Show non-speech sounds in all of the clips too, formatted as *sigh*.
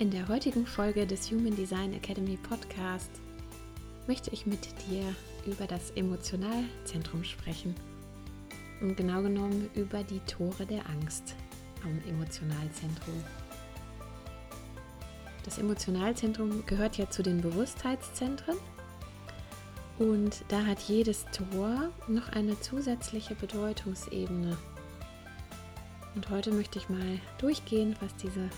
In der heutigen Folge des Human Design Academy Podcast möchte ich mit dir über das Emotionalzentrum sprechen und genau genommen über die Tore der Angst am Emotionalzentrum. Das Emotionalzentrum gehört ja zu den Bewusstheitszentren und da hat jedes Tor noch eine zusätzliche Bedeutungsebene. Und heute möchte ich mal durchgehen, was diese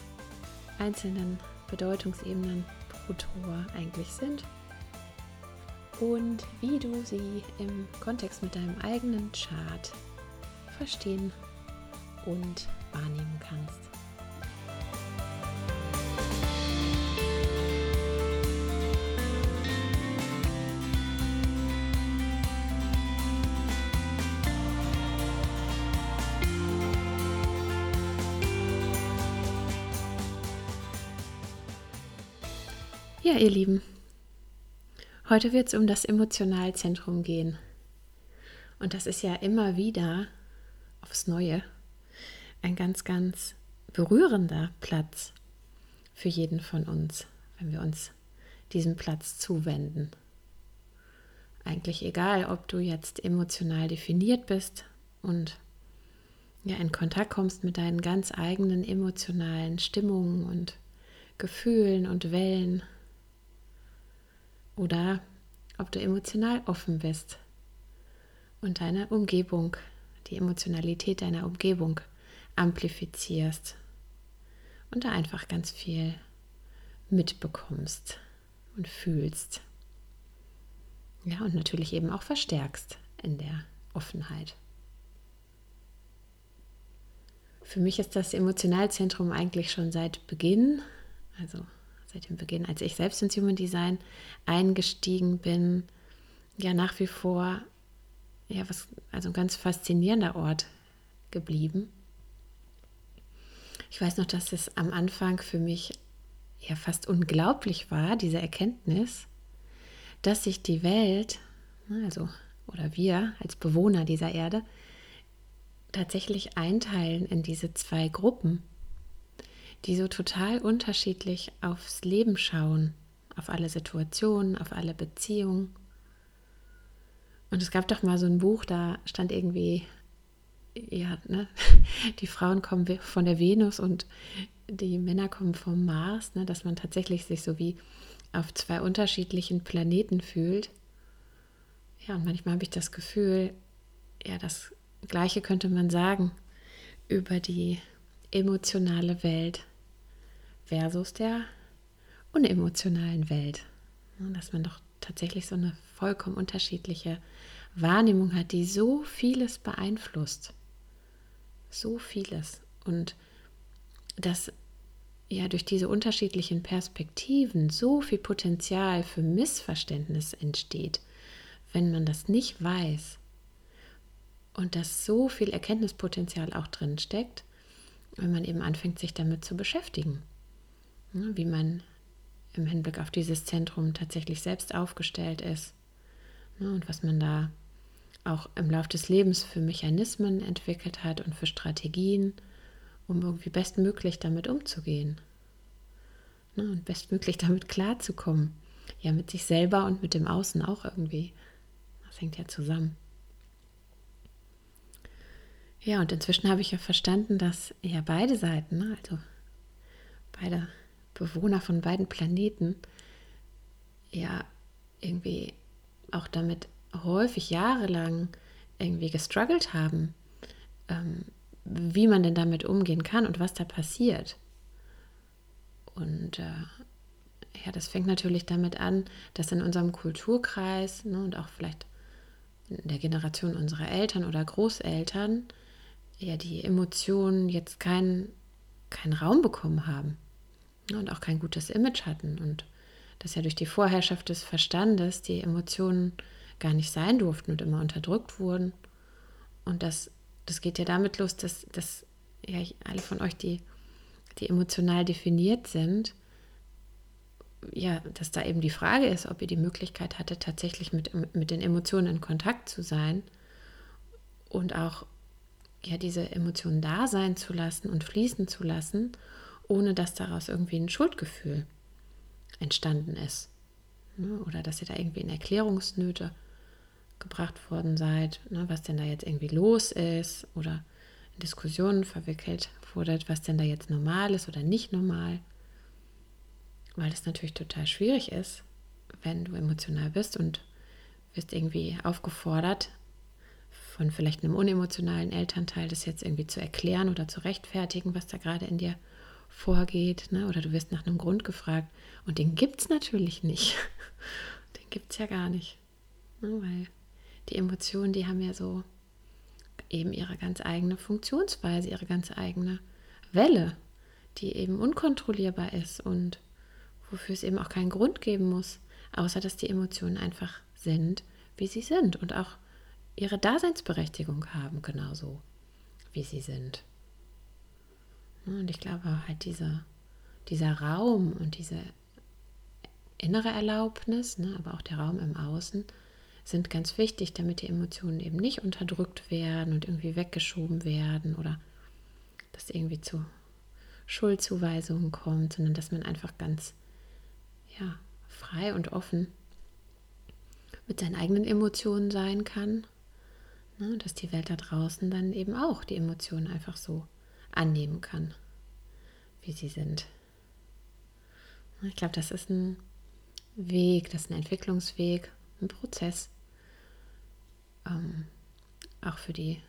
einzelnen Bedeutungsebenen pro Tor eigentlich sind und wie du sie im Kontext mit deinem eigenen Chart verstehen und wahrnehmen kannst. Ja, ihr Lieben, heute wird es um das Emotionalzentrum gehen. Und das ist ja immer wieder aufs Neue ein ganz, ganz berührender Platz für jeden von uns, wenn wir uns diesem Platz zuwenden. Eigentlich egal, ob du jetzt emotional definiert bist und ja in Kontakt kommst mit deinen ganz eigenen emotionalen Stimmungen und Gefühlen und Wellen oder ob du emotional offen bist und deine Umgebung, die Emotionalität deiner Umgebung amplifizierst und da einfach ganz viel mitbekommst und fühlst. Ja, und natürlich eben auch verstärkst in der Offenheit. Für mich ist das Emotionalzentrum eigentlich schon seit Beginn, also seit dem Beginn, als ich selbst ins Human Design eingestiegen bin, ja nach wie vor ja was also ein ganz faszinierender Ort geblieben. Ich weiß noch, dass es am Anfang für mich ja fast unglaublich war, diese Erkenntnis, dass sich die Welt, also oder wir als Bewohner dieser Erde, tatsächlich einteilen in diese zwei Gruppen die so total unterschiedlich aufs Leben schauen, auf alle Situationen, auf alle Beziehungen. Und es gab doch mal so ein Buch, da stand irgendwie, ja, ne, *laughs* die Frauen kommen von der Venus und die Männer kommen vom Mars, ne, dass man tatsächlich sich so wie auf zwei unterschiedlichen Planeten fühlt. Ja, und manchmal habe ich das Gefühl, ja, das Gleiche könnte man sagen über die emotionale Welt versus der unemotionalen Welt. Dass man doch tatsächlich so eine vollkommen unterschiedliche Wahrnehmung hat, die so vieles beeinflusst. So vieles. Und dass ja durch diese unterschiedlichen Perspektiven so viel Potenzial für Missverständnis entsteht, wenn man das nicht weiß. Und dass so viel Erkenntnispotenzial auch drin steckt, wenn man eben anfängt, sich damit zu beschäftigen. Ne, wie man im Hinblick auf dieses Zentrum tatsächlich selbst aufgestellt ist ne, und was man da auch im Laufe des Lebens für Mechanismen entwickelt hat und für Strategien, um irgendwie bestmöglich damit umzugehen ne, und bestmöglich *laughs* damit klarzukommen. Ja, mit sich selber und mit dem Außen auch irgendwie. Das hängt ja zusammen. Ja, und inzwischen habe ich ja verstanden, dass ja beide Seiten, also beide Bewohner von beiden Planeten ja irgendwie auch damit häufig jahrelang irgendwie gestruggelt haben, ähm, wie man denn damit umgehen kann und was da passiert. Und äh, ja, das fängt natürlich damit an, dass in unserem Kulturkreis ne, und auch vielleicht in der Generation unserer Eltern oder Großeltern ja die Emotionen jetzt keinen keinen Raum bekommen haben und auch kein gutes Image hatten und dass ja durch die Vorherrschaft des Verstandes die Emotionen gar nicht sein durften und immer unterdrückt wurden. Und das, das geht ja damit los, dass, dass ja, alle von euch, die, die emotional definiert sind, ja, dass da eben die Frage ist, ob ihr die Möglichkeit hattet, tatsächlich mit, mit den Emotionen in Kontakt zu sein und auch ja, diese Emotionen da sein zu lassen und fließen zu lassen, ohne dass daraus irgendwie ein Schuldgefühl entstanden ist. Ne? Oder dass ihr da irgendwie in Erklärungsnöte gebracht worden seid, ne? was denn da jetzt irgendwie los ist oder in Diskussionen verwickelt wurdet, was denn da jetzt normal ist oder nicht normal. Weil es natürlich total schwierig ist, wenn du emotional bist und wirst irgendwie aufgefordert, von vielleicht einem unemotionalen Elternteil das jetzt irgendwie zu erklären oder zu rechtfertigen, was da gerade in dir vorgeht. Ne? Oder du wirst nach einem Grund gefragt. Und den gibt es natürlich nicht. *laughs* Den gibt es ja gar nicht. Ne? Weil die Emotionen, die haben ja so eben ihre ganz eigene Funktionsweise, ihre ganz eigene Welle, die eben unkontrollierbar ist und wofür es eben auch keinen Grund geben muss, außer dass die Emotionen einfach sind, wie sie sind und auch ihre Daseinsberechtigung haben, genauso wie sie sind. Und ich glaube halt diese, dieser Raum und diese innere Erlaubnis, ne, aber auch der Raum im Außen, sind ganz wichtig, damit die Emotionen eben nicht unterdrückt werden und irgendwie weggeschoben werden oder dass irgendwie zu Schuldzuweisungen kommt, sondern dass man einfach ganz ja, frei und offen mit seinen eigenen Emotionen sein kann. Ne, dass die Welt da draußen dann eben auch die Emotionen einfach so annehmen kann, wie sie sind. Ich glaube, das ist ein Weg, das ist ein Entwicklungsweg, ein Prozess. Ähm, auch für die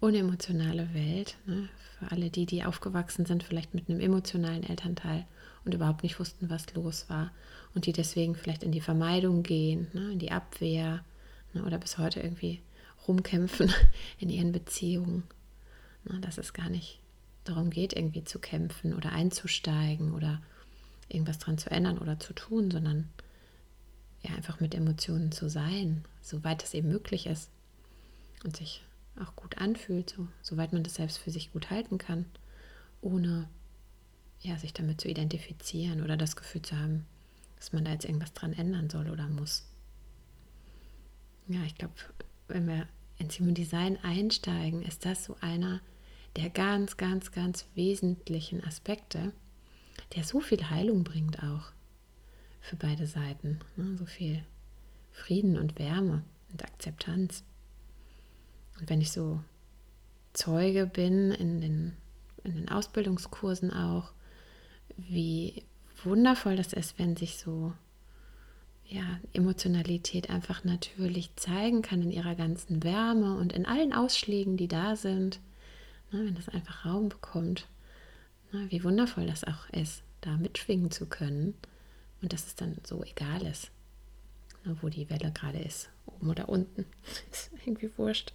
unemotionale Welt, ne? für alle die, die aufgewachsen sind, vielleicht mit einem emotionalen Elternteil und überhaupt nicht wussten, was los war und die deswegen vielleicht in die Vermeidung gehen, ne? in die Abwehr ne? oder bis heute irgendwie rumkämpfen *laughs* in ihren Beziehungen. Dass es gar nicht darum geht, irgendwie zu kämpfen oder einzusteigen oder irgendwas dran zu ändern oder zu tun, sondern ja einfach mit Emotionen zu sein, soweit es eben möglich ist und sich auch gut anfühlt, so, soweit man das selbst für sich gut halten kann, ohne ja, sich damit zu identifizieren oder das Gefühl zu haben, dass man da jetzt irgendwas dran ändern soll oder muss. Ja, ich glaube, wenn wir ins Human Design einsteigen, ist das so einer der ganz, ganz, ganz wesentlichen Aspekte, der so viel Heilung bringt auch für beide Seiten. Ne? So viel Frieden und Wärme und Akzeptanz. Und wenn ich so Zeuge bin in den, in den Ausbildungskursen auch, wie wundervoll das ist, wenn sich so ja, Emotionalität einfach natürlich zeigen kann in ihrer ganzen Wärme und in allen Ausschlägen, die da sind Ne, wenn das einfach Raum bekommt, ne, wie wundervoll das auch ist, da mitschwingen zu können und dass es dann so egal ist, ne, wo die Welle gerade ist, oben oder unten, *laughs* ist irgendwie wurscht,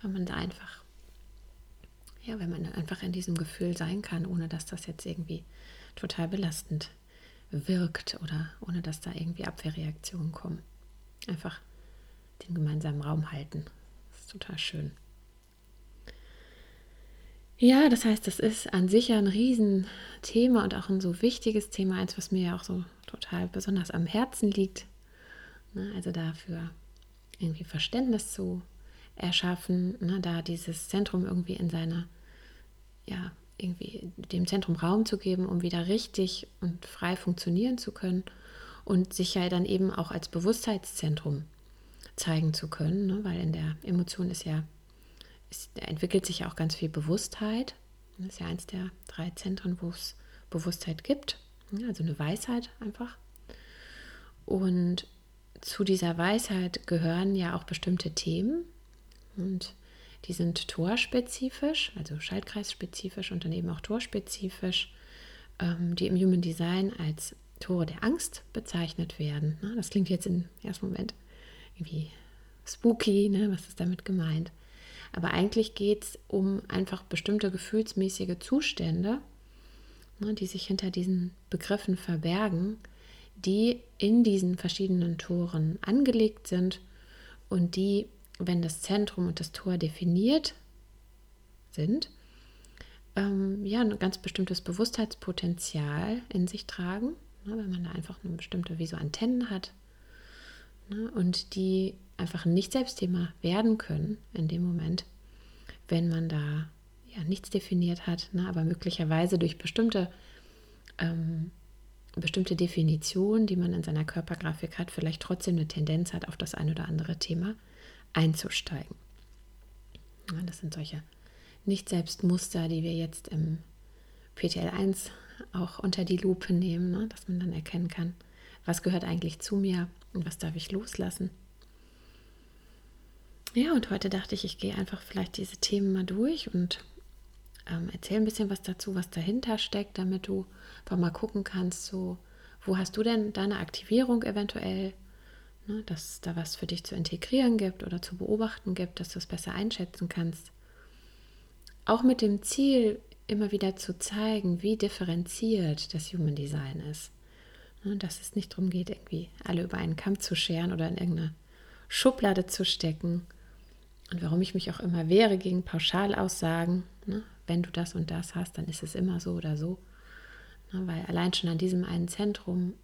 weil man da einfach, ja, wenn man einfach in diesem Gefühl sein kann, ohne dass das jetzt irgendwie total belastend wirkt oder ohne dass da irgendwie Abwehrreaktionen kommen. Einfach den gemeinsamen Raum halten. Das ist total schön. Ja, das heißt, das ist an sich ja ein Riesenthema und auch ein so wichtiges Thema, eins, was mir ja auch so total besonders am Herzen liegt. Ne, also dafür irgendwie Verständnis zu erschaffen, ne, da dieses Zentrum irgendwie in seiner, ja, irgendwie dem Zentrum Raum zu geben, um wieder richtig und frei funktionieren zu können und sich ja dann eben auch als Bewusstheitszentrum zeigen zu können, ne, weil in der Emotion ist ja es entwickelt sich ja auch ganz viel Bewusstheit. Das ist ja eins der drei Zentren, wo es Bewusstheit gibt. Also eine Weisheit einfach. Und zu dieser Weisheit gehören ja auch bestimmte Themen. Und die sind torspezifisch, also Schaltkreisspezifisch und dann eben auch torspezifisch, ähm, die im Human Design als Tore der Angst bezeichnet werden. Das klingt jetzt im ersten Moment irgendwie spooky, ne? was ist damit gemeint? Aber eigentlich geht es um einfach bestimmte gefühlsmäßige Zustände, ne, die sich hinter diesen Begriffen verbergen, die in diesen verschiedenen Toren angelegt sind und die, wenn das Zentrum und das Tor definiert sind, ähm, ja, ein ganz bestimmtes Bewusstheitspotenzial in sich tragen, ne, wenn man da einfach eine bestimmte, wie so Antennen hat ne, und die einfach ein Nicht-Selbstthema werden können in dem Moment, wenn man da ja nichts definiert hat, ne, aber möglicherweise durch bestimmte, ähm, bestimmte Definitionen, die man in seiner Körpergrafik hat, vielleicht trotzdem eine Tendenz hat, auf das ein oder andere Thema einzusteigen. Ja, das sind solche Nicht-Selbst-Muster, die wir jetzt im PTL1 auch unter die Lupe nehmen, ne, dass man dann erkennen kann, was gehört eigentlich zu mir und was darf ich loslassen. Ja, und heute dachte ich, ich gehe einfach vielleicht diese Themen mal durch und ähm, erzähle ein bisschen was dazu, was dahinter steckt, damit du einfach mal gucken kannst, so, wo hast du denn deine Aktivierung eventuell, ne, dass es da was für dich zu integrieren gibt oder zu beobachten gibt, dass du es besser einschätzen kannst. Auch mit dem Ziel, immer wieder zu zeigen, wie differenziert das Human Design ist. Ne, dass es nicht darum geht, irgendwie alle über einen Kamm zu scheren oder in irgendeine Schublade zu stecken, und warum ich mich auch immer wehre gegen Pauschalaussagen, ne? wenn du das und das hast, dann ist es immer so oder so. Ne? Weil allein schon an diesem einen Zentrum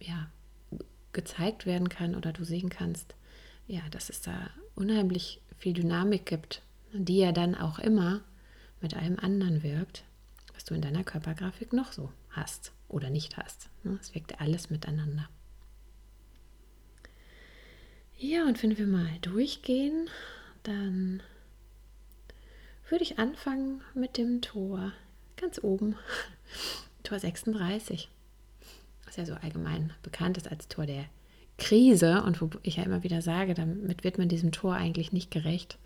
ja, gezeigt werden kann oder du sehen kannst, ja, dass es da unheimlich viel Dynamik gibt, die ja dann auch immer mit allem anderen wirkt, was du in deiner Körpergrafik noch so hast oder nicht hast. Ne? Es wirkt alles miteinander. Ja, und wenn wir mal durchgehen, dann würde ich anfangen mit dem Tor ganz oben, *laughs* Tor 36, was ja so allgemein bekannt ist als Tor der Krise und wo ich ja immer wieder sage, damit wird man diesem Tor eigentlich nicht gerecht,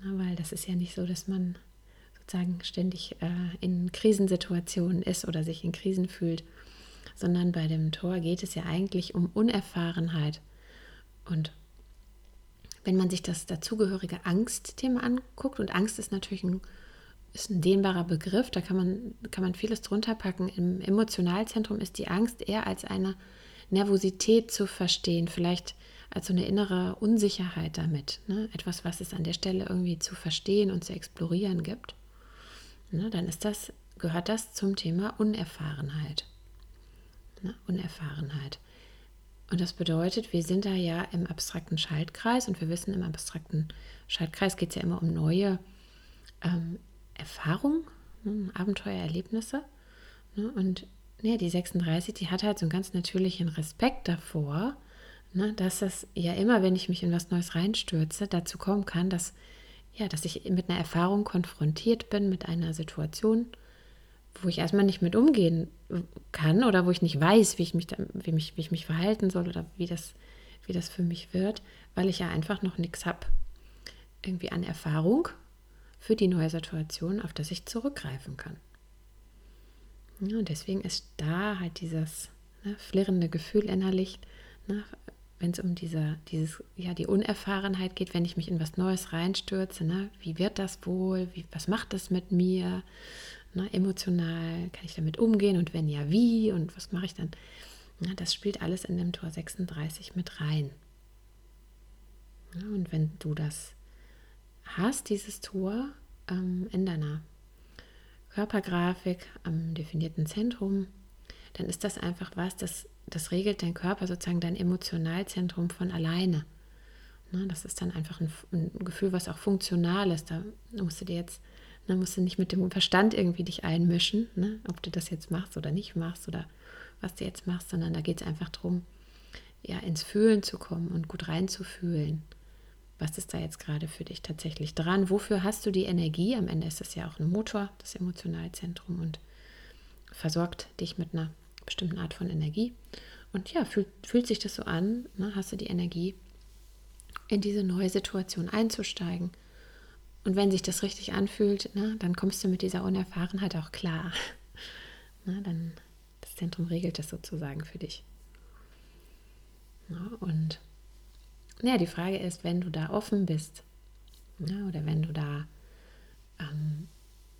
Na, weil das ist ja nicht so, dass man sozusagen ständig äh, in Krisensituationen ist oder sich in Krisen fühlt, sondern bei dem Tor geht es ja eigentlich um Unerfahrenheit und wenn man sich das dazugehörige Angstthema anguckt, und Angst ist natürlich ein, ist ein dehnbarer Begriff, da kann man, kann man vieles drunter packen. Im Emotionalzentrum ist die Angst eher als eine Nervosität zu verstehen, vielleicht als so eine innere Unsicherheit damit. Ne? Etwas, was es an der Stelle irgendwie zu verstehen und zu explorieren gibt. Ne? Dann ist das, gehört das zum Thema Unerfahrenheit. Ne? Unerfahrenheit. Und das bedeutet, wir sind da ja im abstrakten Schaltkreis und wir wissen, im abstrakten Schaltkreis geht es ja immer um neue ähm, Erfahrungen, ne, Abenteuererlebnisse. Ne? Und ja, die 36, die hat halt so einen ganz natürlichen Respekt davor, ne, dass das ja immer, wenn ich mich in was Neues reinstürze, dazu kommen kann, dass, ja, dass ich mit einer Erfahrung konfrontiert bin, mit einer Situation, wo ich erstmal nicht mit umgehen kann oder wo ich nicht weiß, wie ich mich, wie mich, wie ich mich verhalten soll oder wie das, wie das für mich wird, weil ich ja einfach noch nichts habe, irgendwie an Erfahrung für die neue Situation, auf das ich zurückgreifen kann. Ja, und deswegen ist da halt dieses ne, flirrende Gefühl innerlich, ne, wenn es um diese, dieses, ja, die Unerfahrenheit geht, wenn ich mich in was Neues reinstürze, ne, wie wird das wohl, wie, was macht das mit mir, Ne, emotional kann ich damit umgehen? Und wenn ja, wie? Und was mache ich dann? Ja, das spielt alles in dem Tor 36 mit rein. Ja, und wenn du das hast, dieses Tor ähm, in deiner Körpergrafik am definierten Zentrum, dann ist das einfach was, das, das regelt dein Körper, sozusagen dein Emotionalzentrum von alleine. Ne, das ist dann einfach ein, ein, Gefühl, was auch funktional ist. Da musst du dir jetzt dann musst du nicht mit dem Verstand irgendwie dich einmischen, ne? ob du das jetzt machst oder nicht machst oder was du jetzt machst, sondern da geht es einfach darum, ja, ins Fühlen zu kommen und gut reinzufühlen. Was ist da jetzt gerade für dich tatsächlich dran? Wofür hast du die Energie? Am Ende ist das ja auch ein Motor, das Emotionalzentrum und versorgt dich mit einer bestimmten Art von Energie. Und ja, fühlt, fühlt sich das so an? Ne? Hast du die Energie, in diese neue Situation einzusteigen? Und wenn sich das richtig anfühlt, ne, dann kommst du mit dieser Unerfahrenheit auch klar. *laughs* Na, dann das Zentrum regelt das sozusagen für dich. Ja, und naja, die Frage ist, wenn du da offen bist, ja, oder wenn du da, ähm,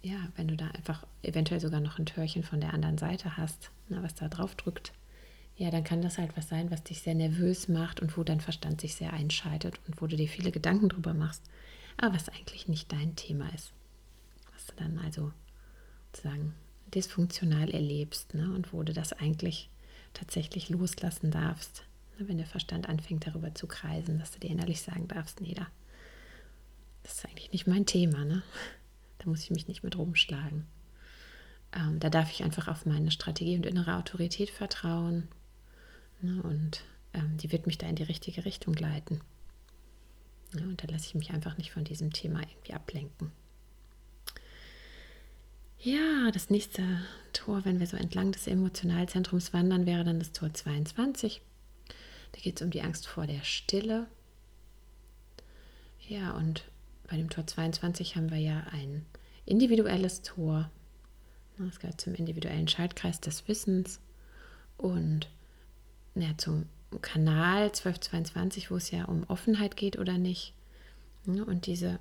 ja, wenn du da einfach eventuell sogar noch ein Türchen von der anderen Seite hast, na, was da drauf drückt, ja, dann kann das halt was sein, was dich sehr nervös macht und wo dein Verstand sich sehr einschaltet und wo du dir viele Gedanken drüber machst, aber was eigentlich nicht dein Thema ist. Was du dann also sozusagen dysfunktional erlebst ne? und wo du das eigentlich tatsächlich loslassen darfst, ne? wenn der Verstand anfängt darüber zu kreisen, dass du dir innerlich sagen darfst, nee, da, das ist eigentlich nicht mein Thema, ne? Da muss ich mich nicht mit rumschlagen. Ähm, da darf ich einfach auf meine Strategie und innere Autorität vertrauen ne? und ähm, die wird mich da in die richtige Richtung leiten. Ja, und da lasse ich mich einfach nicht von diesem Thema irgendwie ablenken. Ja, das nächste Tor, wenn wir so entlang des Emotionalzentrums wandern, wäre dann das Tor 22. Da geht es um die Angst vor der Stille. Ja, und bei dem Tor 22 haben wir ja ein individuelles Tor. Das gehört zum individuellen Schaltkreis des Wissens und ja, zum Kanal 1222, wo es ja um Offenheit geht oder nicht. Und diese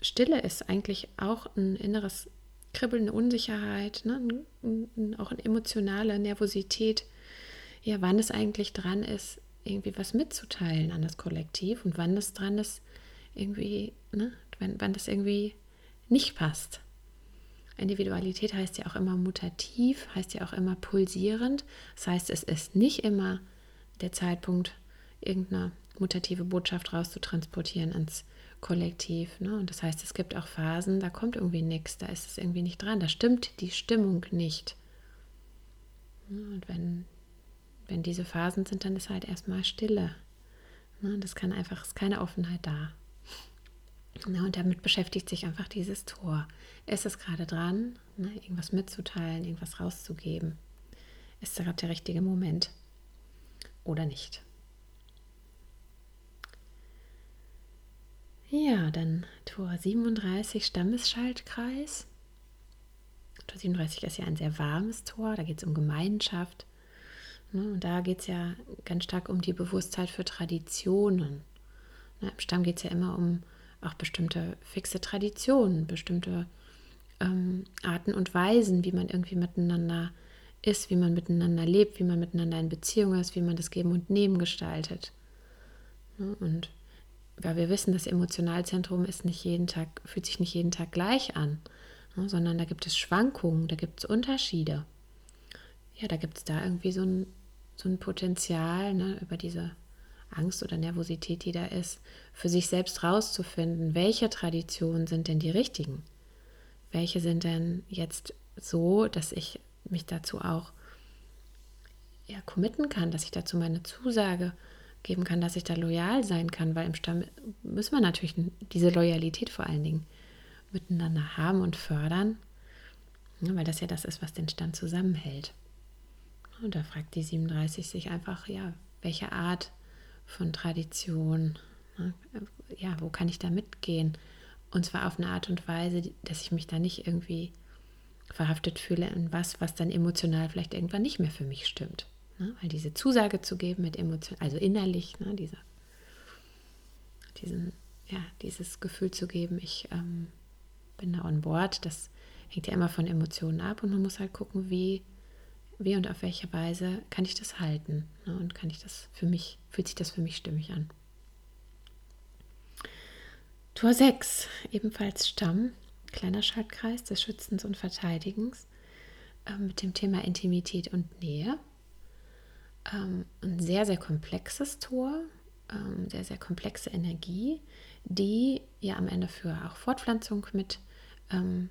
Stille ist eigentlich auch ein inneres kribbelnde Unsicherheit, ne? auch eine emotionale Nervosität, ja, wann es eigentlich dran ist, irgendwie was mitzuteilen an das Kollektiv und wann es dran ist, irgendwie, ne? wann, wann das irgendwie nicht passt. Individualität heißt ja auch immer mutativ, heißt ja auch immer pulsierend. Das heißt, es ist nicht immer der Zeitpunkt, irgendeine mutative Botschaft rauszutransportieren ans kollektiv. Ne? Und das heißt, es gibt auch Phasen, da kommt irgendwie nichts, da ist es irgendwie nicht dran, da stimmt die Stimmung nicht. Und wenn, wenn diese Phasen sind, dann ist halt erstmal Stille. Ne? Das kann einfach, ist keine Offenheit da. Ne? Und damit beschäftigt sich einfach dieses Tor. Ist es gerade dran, ne? irgendwas mitzuteilen, irgendwas rauszugeben? Ist gerade der richtige Moment oder nicht? Ja, dann Tor 37, Stammesschaltkreis. Tor 37 ist ja ein sehr warmes Tor, da geht es um Gemeinschaft. Ne, und da geht es ja ganz stark um die Bewusstheit für Traditionen. Ne, Im Stamm geht es ja immer um auch bestimmte fixe Traditionen, bestimmte ähm, Arten und Weisen, wie man irgendwie miteinander ist, wie man miteinander lebt, wie man miteinander in Beziehung ist, wie man das Geben und Nehmen gestaltet. Ne, und weil wir wissen, das Emotionalzentrum ist nicht jeden Tag, fühlt sich nicht jeden Tag gleich an, ne, sondern da gibt es Schwankungen, da gibt es Unterschiede. Ja, da gibt es da irgendwie so ein, so ein Potenzial ne, über diese Angst oder Nervosität, die da ist, für sich selbst rauszufinden, welche Traditionen sind denn die richtigen? Welche sind denn jetzt so, dass ich mich dazu auch ja, committen kann, dass ich dazu meine Zusage geben kann, dass ich da loyal sein kann, weil im Stamm müssen wir natürlich diese Loyalität vor allen Dingen miteinander haben und fördern, weil das ja das ist, was den Stand zusammenhält. Und da fragt die 37 sich einfach, ja, welche Art von Tradition, ja, wo kann ich da mitgehen? Und zwar auf eine Art und Weise, dass ich mich da nicht irgendwie verhaftet fühle in was, was dann emotional vielleicht irgendwann nicht mehr für mich stimmt. Ne? Weil diese Zusage zu geben mit Emotionen, also innerlich, ne, diese, diesen, ja, dieses Gefühl zu geben, ich ähm, bin da on board, das hängt ja immer von Emotionen ab und man muss halt gucken, wie, wie und auf welche Weise kann ich das halten ne? und kann ich das für mich, fühlt sich das für mich stimmig an. Tor 6, ebenfalls Stamm, kleiner Schaltkreis des Schützens und Verteidigens äh, mit dem Thema Intimität und Nähe ähm, ein sehr, sehr komplexes Tor, ähm, sehr, sehr komplexe Energie, die ja am Ende für auch Fortpflanzung mit ähm,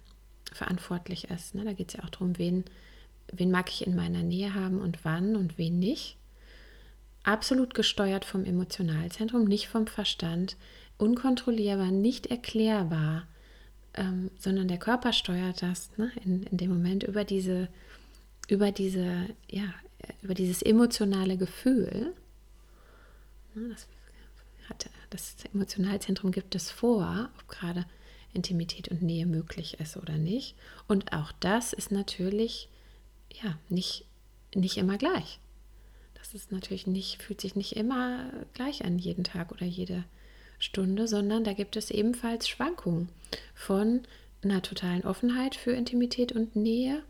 verantwortlich ist. Ne? Da geht es ja auch darum, wen, wen mag ich in meiner Nähe haben und wann und wen nicht. Absolut gesteuert vom Emotionalzentrum, nicht vom Verstand, unkontrollierbar, nicht erklärbar, ähm, sondern der Körper steuert das ne? in, in dem Moment über diese, über diese ja, über dieses emotionale Gefühl, ne, das, hat, das Emotionalzentrum gibt es vor, ob gerade Intimität und Nähe möglich ist oder nicht. Und auch das ist natürlich ja nicht, nicht immer gleich. Das ist natürlich nicht, fühlt sich nicht immer gleich an jeden Tag oder jede Stunde, sondern da gibt es ebenfalls Schwankungen von einer totalen Offenheit für Intimität und Nähe.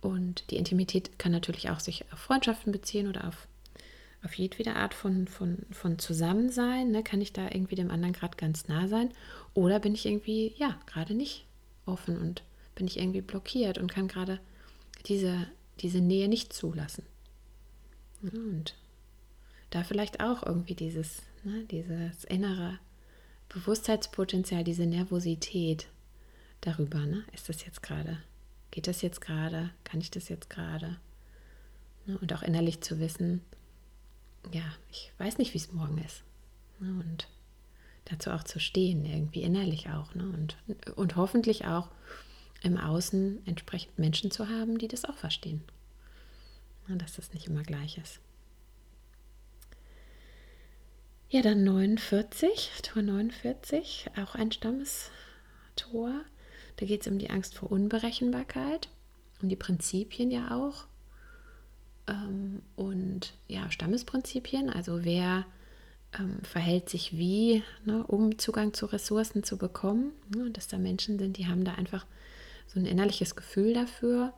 Und die Intimität kann natürlich auch sich auf Freundschaften beziehen oder auf, auf jedwede Art von, von, von Zusammensein. Ne? Kann ich da irgendwie dem anderen gerade ganz nah sein? Oder bin ich irgendwie, ja, gerade nicht offen und bin ich irgendwie blockiert und kann gerade diese, diese Nähe nicht zulassen. Und da vielleicht auch irgendwie dieses, ne, dieses innere Bewusstseinspotenzial, diese Nervosität darüber, ne? Ist das jetzt gerade? Geht das jetzt gerade? Kann ich das jetzt gerade? Ne? Und auch innerlich zu wissen, ja, ich weiß nicht, wie es morgen ist. Ne? Und dazu auch zu stehen, irgendwie innerlich auch. Ne? Und, und hoffentlich auch im Außen entsprechend Menschen zu haben, die das auch verstehen. Dass das nicht immer gleich ist. Ja, dann 49, Tor 49, auch ein Stammestor. Da geht es um die Angst vor Unberechenbarkeit, um die Prinzipien ja auch. Ähm, und ja, Stammesprinzipien, also wer ähm, verhält sich wie, ne, um Zugang zu Ressourcen zu bekommen. Ne, dass da Menschen sind, die haben da einfach so ein innerliches Gefühl dafür.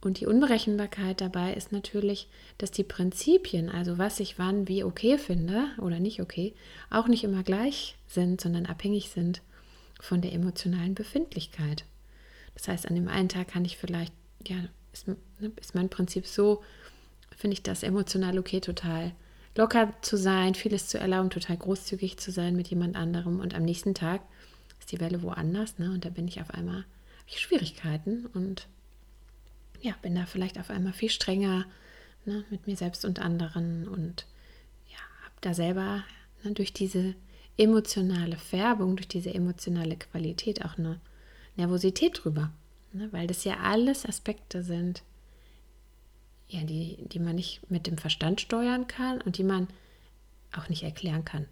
Und die Unberechenbarkeit dabei ist natürlich, dass die Prinzipien, also was ich wann wie okay finde oder nicht okay, auch nicht immer gleich sind, sondern abhängig sind von der emotionalen Befindlichkeit. Das heißt, an dem einen Tag kann ich vielleicht, ja, ist, ne, ist mein Prinzip so, finde ich das emotional okay, total locker zu sein, vieles zu erlauben, total großzügig zu sein mit jemand anderem. Und am nächsten Tag ist die Welle woanders, ne? Und da bin ich auf einmal, ich Schwierigkeiten und ja, bin da vielleicht auf einmal viel strenger ne, mit mir selbst und anderen und ja, habe da selber ne, durch diese emotionale Färbung, durch diese emotionale Qualität auch eine Nervosität drüber, ne, weil das ja alles Aspekte sind, ja, die, die man nicht mit dem Verstand steuern kann und die man auch nicht erklären kann,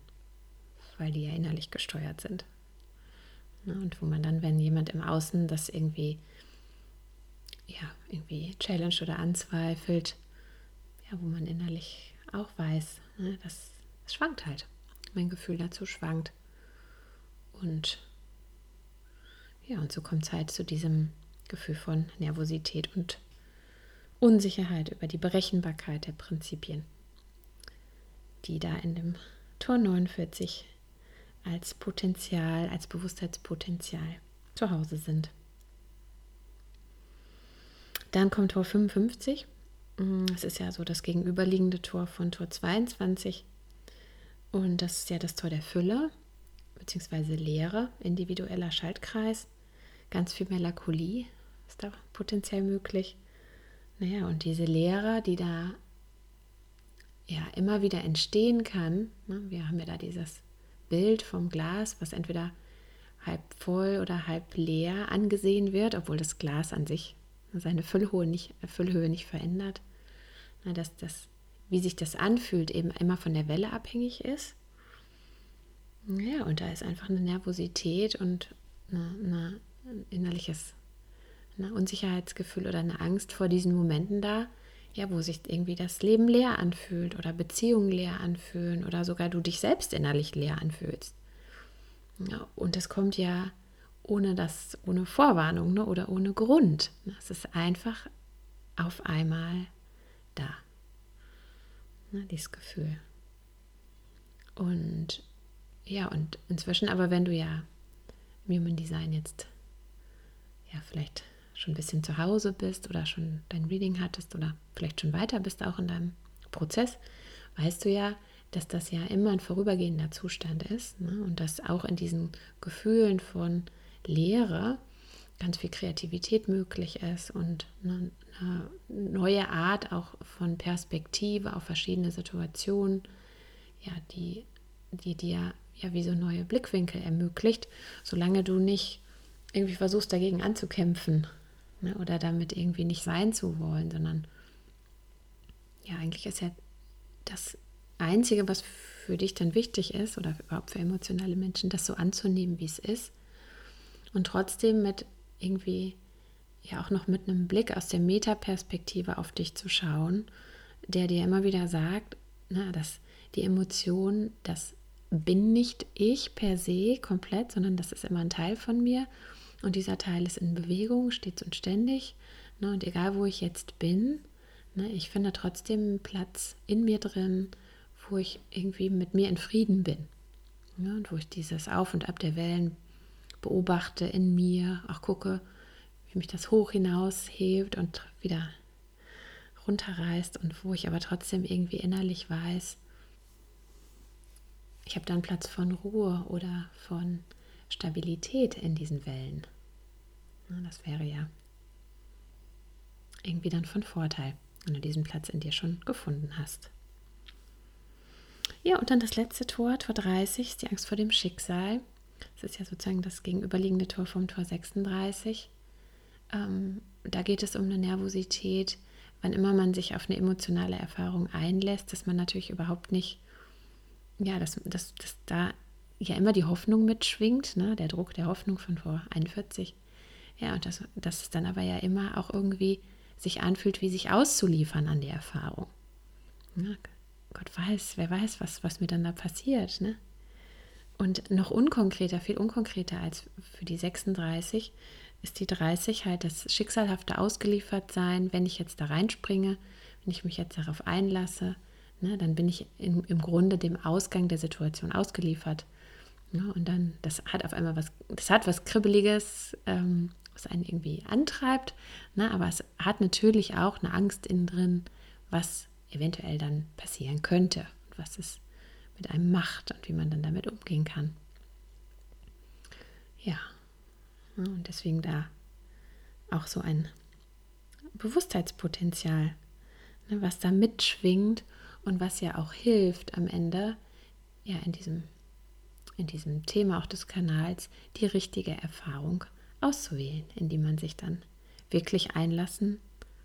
weil die ja innerlich gesteuert sind. Ne, und wo man dann, wenn jemand im Außen das irgendwie, ja, irgendwie challenge oder anzweifelt, ja, wo man innerlich auch weiß, ne, das, das schwankt halt. Mein Gefühl dazu schwankt. Und ja, und so kommt es halt zu diesem Gefühl von Nervosität und Unsicherheit über die Berechenbarkeit der Prinzipien, die da in dem Tor 49 als Potenzial, als Bewusstheitspotenzial zu Hause sind. Dann kommt Tor 55. Mm, das ist ja so das gegenüberliegende Tor von Tor 22. Und das ist ja das Tor der Fülle, beziehungsweise Leere, individueller Schaltkreis. Ganz viel Melancholie ist da potenziell möglich. Naja, und diese Leere, die da ja immer wieder entstehen kann, ne, wir haben ja da dieses Bild vom Glas, was entweder halb voll oder halb leer angesehen wird, obwohl das Glas an sich seine Füllhöhe nicht, Füllhöhe nicht verändert. Dass das, wie sich das anfühlt, eben immer von der Welle abhängig ist. Ja, und da ist einfach eine Nervosität und ein innerliches eine Unsicherheitsgefühl oder eine Angst vor diesen Momenten da, ja, wo sich irgendwie das Leben leer anfühlt oder Beziehungen leer anfühlen oder sogar du dich selbst innerlich leer anfühlst. Ja, und das kommt ja ohne das, ohne Vorwarnung ne, oder ohne Grund. Es ist einfach auf einmal da. Ne, dieses Gefühl. Und ja, und inzwischen aber, wenn du ja Human Design jetzt ja vielleicht schon ein bisschen zu Hause bist oder schon dein Reading hattest oder vielleicht schon weiter bist auch in deinem Prozess, weißt du ja, dass das ja immer ein vorübergehender Zustand ist ne? und dass auch in diesen Gefühlen von Leere ganz viel Kreativität möglich ist und eine, eine neue Art auch von Perspektive auf verschiedene Situationen, ja, die, die dir ja wie so neue Blickwinkel ermöglicht, solange du nicht irgendwie versuchst dagegen anzukämpfen ne? oder damit irgendwie nicht sein zu wollen, sondern ja, eigentlich ist ja das Einzige, was für dich dann wichtig ist oder überhaupt für emotionale Menschen, das so anzunehmen, wie es ist und trotzdem mit irgendwie ja auch noch mit einem Blick aus der Metaperspektive auf dich zu schauen, der dir immer wieder sagt, na, dass die Emotion, das bin nicht ich per se komplett, sondern das ist immer ein Teil von mir. Und dieser Teil ist in Bewegung, stets und ständig. Ne, und egal, wo ich jetzt bin, ne, ich finde trotzdem Platz in mir drin, wo ich irgendwie mit mir in Frieden bin. Ne, und wo ich dieses Auf und Ab der Wellen beobachte in mir, auch gucke, wie mich das hoch hinaus hebt und wieder runterreißt und wo ich aber trotzdem irgendwie innerlich weiß, ich habe dann Platz von Ruhe oder von Stabilität in diesen Wellen. das wäre ja irgendwie dann von Vorteil, wenn du diesen Platz in dir schon gefunden hast. Ja, und dann das letzte Tor, Tor 30, ist die Angst vor dem Schicksal. Das ist ja sozusagen das gegenüberliegende Tor vom Tor 36. Ähm, da geht es um eine Nervosität, wann immer man sich auf eine emotionale Erfahrung einlässt, dass man natürlich überhaupt nicht, ja, dass, dass, dass da ja immer die Hoffnung mitschwingt, ne? der Druck der Hoffnung von vor 41. Ja, und dass, dass es dann aber ja immer auch irgendwie sich anfühlt, wie sich auszuliefern an die Erfahrung. Ja, Gott weiß, wer weiß, was, was mir dann da passiert. Ne? Und noch unkonkreter, viel unkonkreter als für die 36 ist die 30 halt das schicksalhafte Ausgeliefertsein, wenn ich jetzt da reinspringe, wenn ich mich jetzt darauf einlasse, ne, dann bin ich in, im Grunde dem Ausgang der Situation ausgeliefert. Ne, und dann, das hat auf einmal was, das hat was Kribbeliges, ähm, was einen irgendwie antreibt, ne, aber es hat natürlich auch eine Angst innen drin, was eventuell dann passieren könnte und was es mit einem macht und wie man dann damit umgehen kann. Ja, und deswegen da auch so ein Bewusstheitspotenzial, ne, was da mitschwingt und was ja auch hilft am Ende, ja, in diesem, in diesem Thema auch des Kanals, die richtige Erfahrung auszuwählen, in die man sich dann wirklich einlassen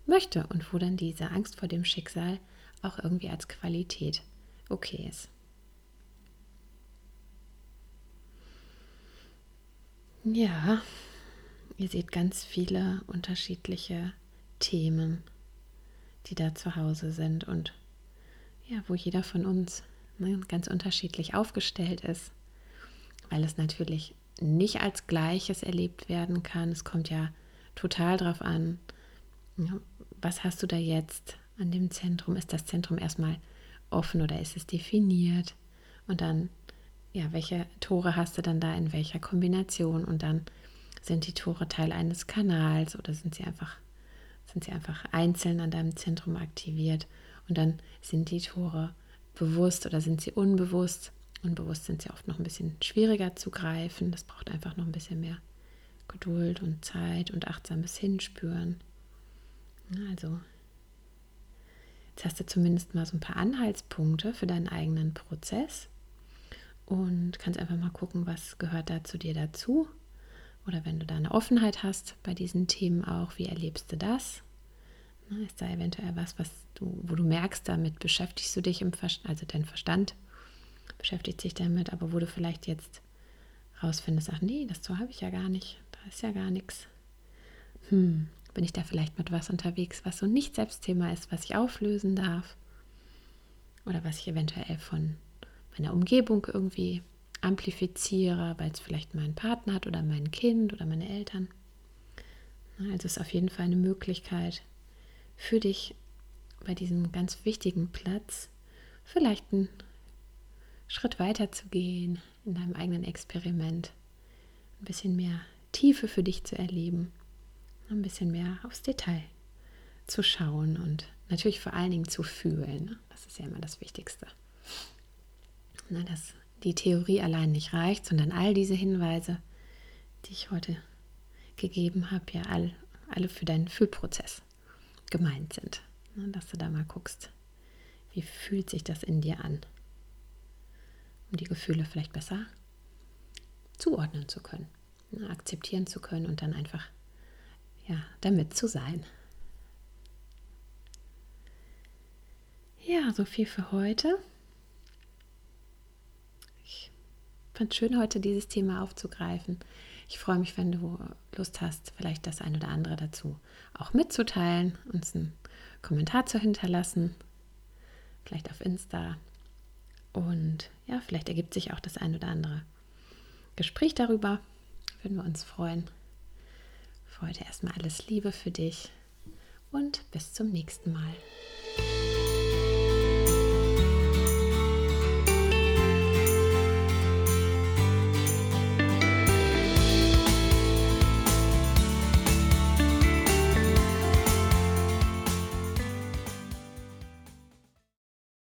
möchte und wo dann diese Angst vor dem Schicksal auch irgendwie als Qualität okay ist. Ja, ihr seht ganz viele unterschiedliche Themen, die da zu Hause sind und ja, wo jeder von uns ne, ganz unterschiedlich aufgestellt ist, weil es natürlich nicht als Gleiches erlebt werden kann. Es kommt ja total drauf an, was hast du da jetzt an dem Zentrum? Ist das Zentrum erstmal offen oder ist es definiert? Und dann ja, welche Tore hast du dann da in welcher Kombination und dann sind die Tore Teil eines Kanals oder sind sie einfach, sind sie einfach einzeln an deinem Zentrum aktiviert und dann sind die Tore bewusst oder sind sie unbewusst. Unbewusst sind sie oft noch ein bisschen schwieriger zu greifen. Das braucht einfach noch ein bisschen mehr Geduld und Zeit und achtsames Hinspüren. Also, jetzt hast du zumindest mal so ein paar Anhaltspunkte für deinen eigenen Prozess und kannst einfach mal gucken, was gehört da zu dir dazu. Oder wenn du da eine Offenheit hast bei diesen Themen auch, wie erlebst du das? ist da eventuell was, was du, wo du merkst, damit beschäftigst du dich im Verstand, also dein Verstand beschäftigt sich damit, aber wo du vielleicht jetzt rausfindest, ach nee, das so habe ich ja gar nicht, da ist ja gar nichts. Hm, bin ich da vielleicht mit was unterwegs, was so nicht Selbstthema ist, was ich auflösen darf? Oder was ich eventuell von meiner Umgebung irgendwie amplifiziere, weil es vielleicht mein Partner hat oder mein Kind oder meine Eltern. Also ist auf jeden Fall eine Möglichkeit für dich bei diesem ganz wichtigen Platz vielleicht einen Schritt weiter zu gehen in deinem eigenen Experiment, ein bisschen mehr Tiefe für dich zu erleben, ein bisschen mehr aufs Detail zu schauen und natürlich vor allen Dingen zu fühlen. Das ist ja immer das Wichtigste ne, dass die Theorie allein nicht reicht, sondern all diese Hinweise, die ich heute gegeben habe, ja all, alle für deinen Fühlprozess gemeint sind. Ne, dass du da mal guckst, wie fühlt sich das in dir an, um die Gefühle vielleicht besser zuordnen zu können, ne, akzeptieren zu können und dann einfach ja, damit zu sein. Ja, so viel für heute. fand es schön, heute dieses Thema aufzugreifen. Ich freue mich, wenn du Lust hast, vielleicht das ein oder andere dazu auch mitzuteilen, uns einen Kommentar zu hinterlassen vielleicht auf Insta. Und ja, vielleicht ergibt sich auch das ein oder andere Gespräch darüber. Würden wir uns freuen. Für heute erstmal alles Liebe für dich und bis zum nächsten Mal.